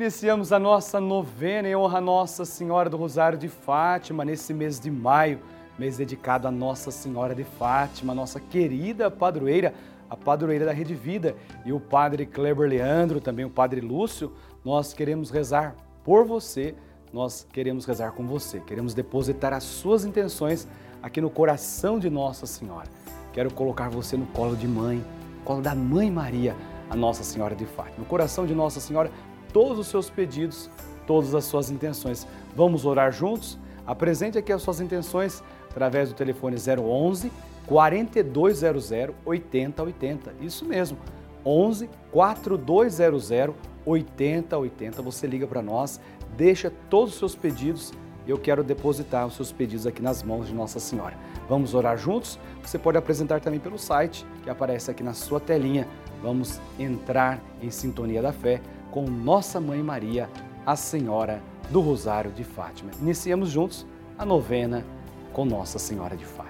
Iniciamos a nossa novena em honra a Nossa Senhora do Rosário de Fátima nesse mês de maio, mês dedicado a Nossa Senhora de Fátima, nossa querida padroeira, a padroeira da Rede Vida, e o Padre Kleber Leandro, também o Padre Lúcio. Nós queremos rezar por você, nós queremos rezar com você, queremos depositar as suas intenções aqui no coração de Nossa Senhora. Quero colocar você no colo de mãe, colo da Mãe Maria, a Nossa Senhora de Fátima. No coração de Nossa Senhora, todos os seus pedidos, todas as suas intenções. Vamos orar juntos? Apresente aqui as suas intenções através do telefone 011 4200 8080. Isso mesmo. 11 4200 8080. Você liga para nós, deixa todos os seus pedidos. Eu quero depositar os seus pedidos aqui nas mãos de Nossa Senhora. Vamos orar juntos? Você pode apresentar também pelo site que aparece aqui na sua telinha. Vamos entrar em sintonia da fé com Nossa Mãe Maria, a Senhora do Rosário de Fátima. Iniciamos juntos a novena com Nossa Senhora de Fátima.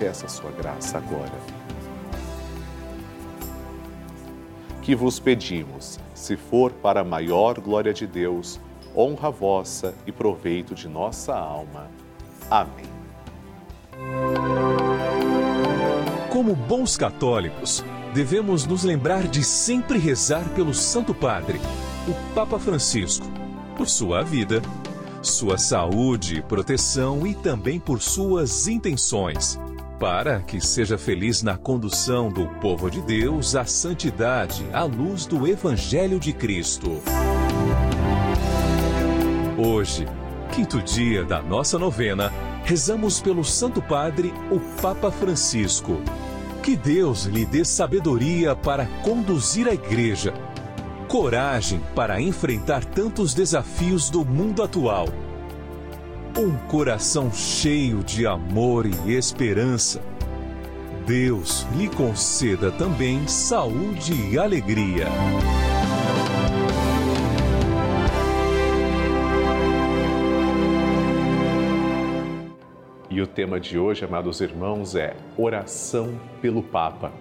peça a sua graça agora. Que vos pedimos, se for para a maior glória de Deus, honra vossa e proveito de nossa alma. Amém. Como bons católicos, devemos nos lembrar de sempre rezar pelo Santo Padre, o Papa Francisco, por sua vida, sua saúde, proteção e também por suas intenções, para que seja feliz na condução do povo de Deus à santidade à luz do Evangelho de Cristo. Hoje, quinto dia da nossa novena, rezamos pelo Santo Padre, o Papa Francisco. Que Deus lhe dê sabedoria para conduzir a Igreja, coragem para enfrentar tantos desafios do mundo atual, um coração cheio de amor e esperança. Deus lhe conceda também saúde e alegria. E o tema de hoje, amados irmãos, é Oração pelo Papa.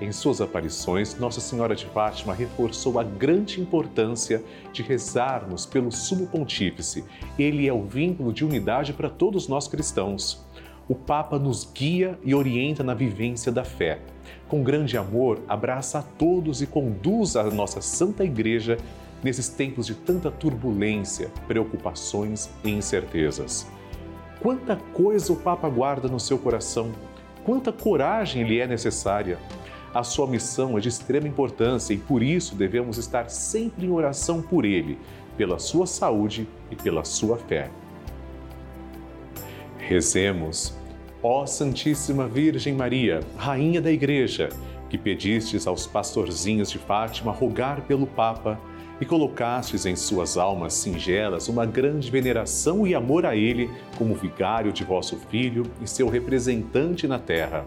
Em suas aparições, Nossa Senhora de Fátima reforçou a grande importância de rezarmos pelo Sumo Pontífice. Ele é o vínculo de unidade para todos nós cristãos. O Papa nos guia e orienta na vivência da fé. Com grande amor, abraça a todos e conduz a nossa Santa Igreja nesses tempos de tanta turbulência, preocupações e incertezas. Quanta coisa o Papa guarda no seu coração, quanta coragem lhe é necessária. A sua missão é de extrema importância e por isso devemos estar sempre em oração por ele, pela sua saúde e pela sua fé. Rezemos, ó Santíssima Virgem Maria, Rainha da Igreja, que pedistes aos pastorzinhos de Fátima rogar pelo Papa e colocastes em suas almas singelas uma grande veneração e amor a ele como vigário de vosso Filho e seu representante na terra.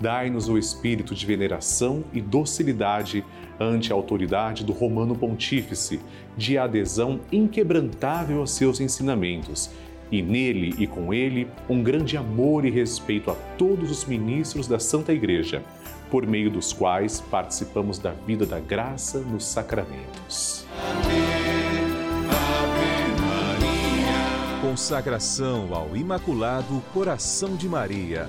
Dai-nos o espírito de veneração e docilidade ante a autoridade do Romano Pontífice, de adesão inquebrantável aos seus ensinamentos, e nele e com ele um grande amor e respeito a todos os ministros da Santa Igreja, por meio dos quais participamos da vida da graça nos sacramentos. Consagração ao Imaculado Coração de Maria.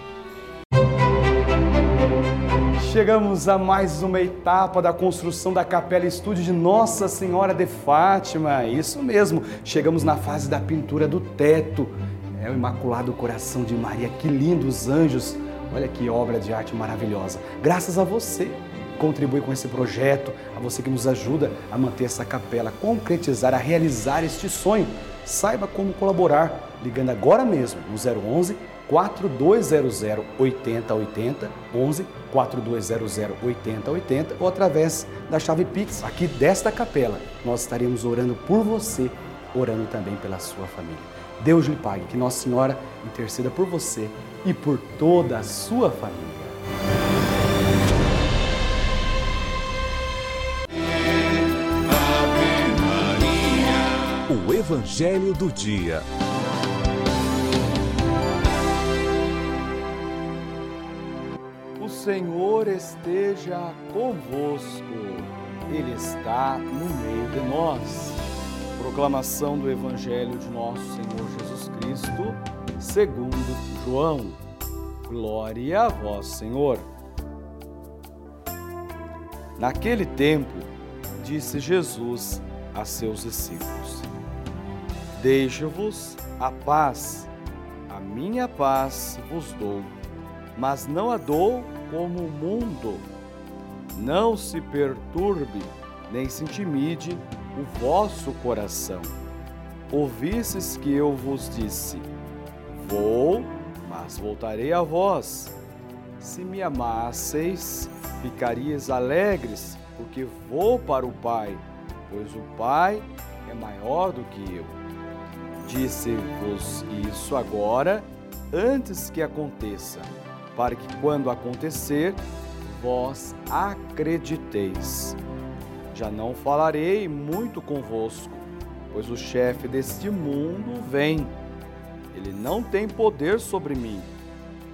Chegamos a mais uma etapa da construção da Capela Estúdio de Nossa Senhora de Fátima. Isso mesmo, chegamos na fase da pintura do teto. É o Imaculado Coração de Maria, que lindos anjos. Olha que obra de arte maravilhosa. Graças a você que contribui com esse projeto, a você que nos ajuda a manter essa capela, a concretizar, a realizar este sonho. Saiba como colaborar ligando agora mesmo no 011 4200 8080 11 4200 8080 ou através da chave Pix aqui desta capela. Nós estaremos orando por você, orando também pela sua família. Deus lhe pague, que Nossa Senhora interceda por você e por toda a sua família. O Evangelho do Dia. Senhor esteja convosco, Ele está no meio de nós. Proclamação do Evangelho de nosso Senhor Jesus Cristo, segundo João. Glória a vós, Senhor. Naquele tempo, disse Jesus a seus discípulos: Deixo-vos a paz, a minha paz vos dou, mas não a dou como o mundo. Não se perturbe nem se intimide o vosso coração. Ouvistes que eu vos disse: Vou, mas voltarei a vós. Se me amasseis, ficarias alegres, porque vou para o Pai, pois o Pai é maior do que eu. Disse-vos isso agora, antes que aconteça, para que quando acontecer, vós acrediteis. Já não falarei muito convosco, pois o chefe deste mundo vem. Ele não tem poder sobre mim,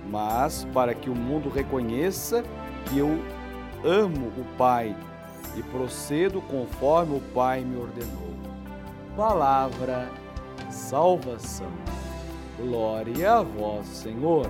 mas para que o mundo reconheça que eu amo o Pai e procedo conforme o Pai me ordenou. Palavra salvação. Glória a vós, Senhor.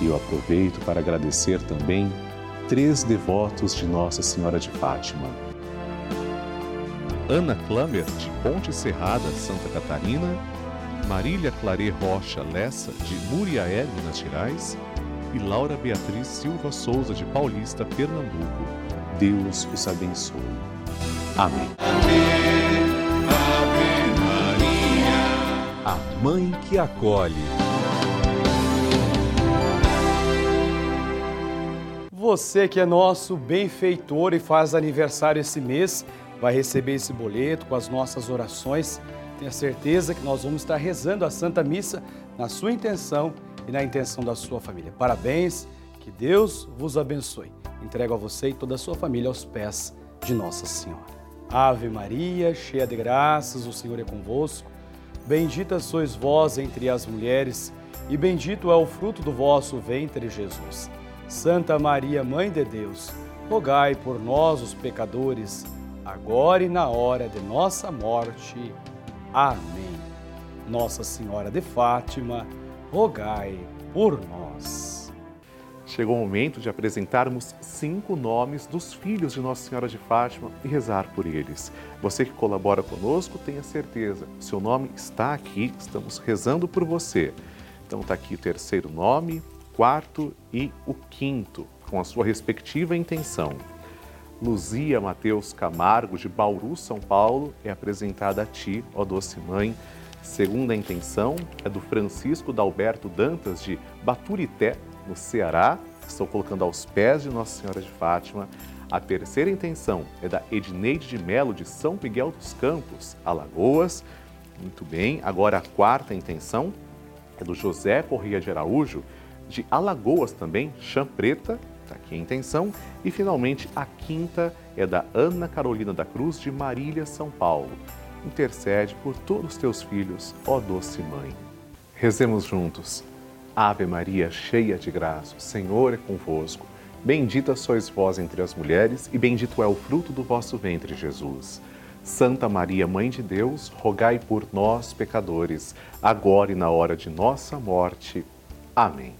e eu aproveito para agradecer também três devotos de Nossa Senhora de Fátima. Ana Klammer, de Ponte Serrada, Santa Catarina, Marília Clare Rocha Lessa, de Muriaé, Minas Gerais, e Laura Beatriz Silva Souza, de Paulista, Pernambuco. Deus os abençoe. Amém. Ave, Ave Maria. A Mãe que acolhe. Você que é nosso benfeitor e faz aniversário esse mês, vai receber esse boleto com as nossas orações. Tenha certeza que nós vamos estar rezando a Santa Missa na sua intenção e na intenção da sua família. Parabéns, que Deus vos abençoe. Entrego a você e toda a sua família aos pés de Nossa Senhora. Ave Maria, cheia de graças, o Senhor é convosco. Bendita sois vós entre as mulheres, e bendito é o fruto do vosso ventre, Jesus. Santa Maria, Mãe de Deus, rogai por nós, os pecadores, agora e na hora de nossa morte. Amém. Nossa Senhora de Fátima, rogai por nós. Chegou o momento de apresentarmos cinco nomes dos filhos de Nossa Senhora de Fátima e rezar por eles. Você que colabora conosco, tenha certeza, seu nome está aqui, estamos rezando por você. Então está aqui o terceiro nome, quarto e o quinto, com a sua respectiva intenção. Luzia Mateus Camargo, de Bauru, São Paulo, é apresentada a Ti, ó doce Mãe. Segunda intenção é do Francisco Dalberto Dantas, de Baturité, no Ceará. Estou colocando aos pés de Nossa Senhora de Fátima. A terceira intenção é da Edneide de Melo, de São Miguel dos Campos, Alagoas. Muito bem. Agora a quarta intenção é do José Corrêa de Araújo, de Alagoas também, Chã Preta, está aqui a intenção. E finalmente a quinta é da Ana Carolina da Cruz, de Marília, São Paulo. Intercede por todos os teus filhos, ó doce mãe. Rezemos juntos. Ave Maria, cheia de graça, o Senhor é convosco. Bendita sois vós entre as mulheres, e bendito é o fruto do vosso ventre, Jesus. Santa Maria, Mãe de Deus, rogai por nós, pecadores, agora e na hora de nossa morte. Amém.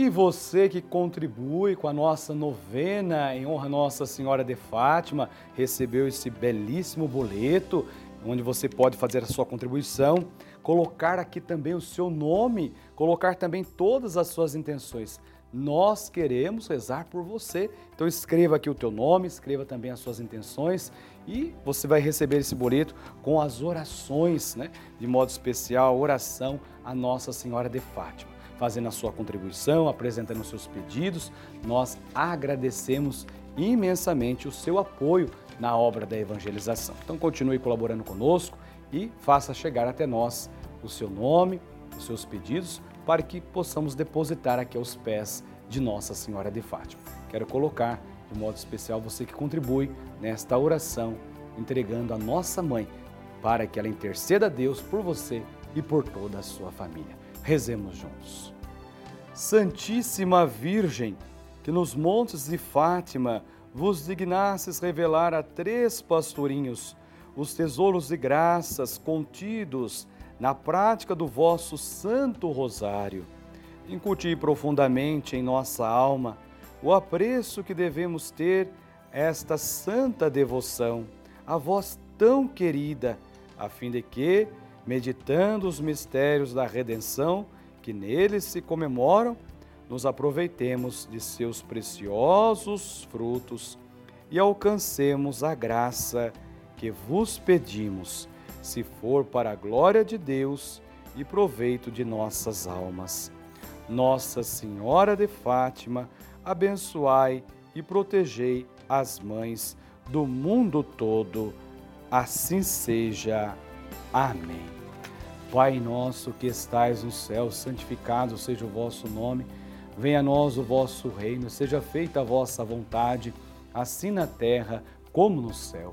E você que contribui com a nossa novena em honra a Nossa Senhora de Fátima, recebeu esse belíssimo boleto, onde você pode fazer a sua contribuição, colocar aqui também o seu nome, colocar também todas as suas intenções. Nós queremos rezar por você. Então escreva aqui o teu nome, escreva também as suas intenções e você vai receber esse boleto com as orações, né? De modo especial, oração a Nossa Senhora de Fátima fazendo a sua contribuição, apresentando os seus pedidos. Nós agradecemos imensamente o seu apoio na obra da evangelização. Então continue colaborando conosco e faça chegar até nós o seu nome, os seus pedidos, para que possamos depositar aqui aos pés de Nossa Senhora de Fátima. Quero colocar de modo especial você que contribui nesta oração, entregando a nossa mãe para que ela interceda a Deus por você e por toda a sua família. Rezemos juntos. Santíssima Virgem, que nos montes de Fátima vos dignasses revelar a três pastorinhos os tesouros de graças contidos na prática do vosso Santo Rosário. Incuti profundamente em nossa alma o apreço que devemos ter esta santa devoção, a vós tão querida, a fim de que, meditando os mistérios da redenção que neles se comemoram, nos aproveitemos de seus preciosos frutos e alcancemos a graça que vos pedimos, se for para a glória de Deus e proveito de nossas almas. Nossa Senhora de Fátima, abençoai e protegei as mães do mundo todo. Assim seja. Amém. Pai nosso que estais no céu, santificado seja o vosso nome. Venha a nós o vosso reino, seja feita a vossa vontade, assim na terra como no céu.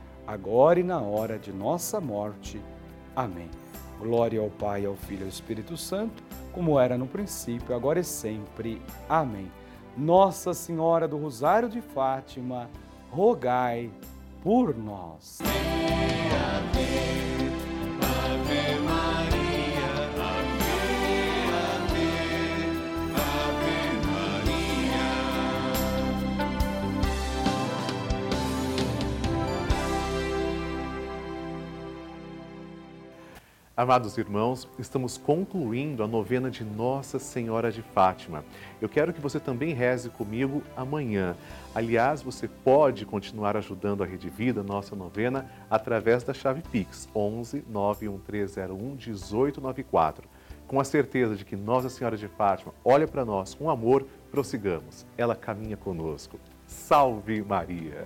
agora e na hora de nossa morte. Amém. Glória ao Pai, ao Filho e ao Espírito Santo, como era no princípio, agora e sempre. Amém. Nossa Senhora do Rosário de Fátima, rogai por nós. Amados irmãos, estamos concluindo a novena de Nossa Senhora de Fátima. Eu quero que você também reze comigo amanhã. Aliás, você pode continuar ajudando a Rede Vida, nossa novena, através da chave Pix 11 91301 1894. Com a certeza de que Nossa Senhora de Fátima olha para nós com amor, prossigamos. Ela caminha conosco. Salve Maria!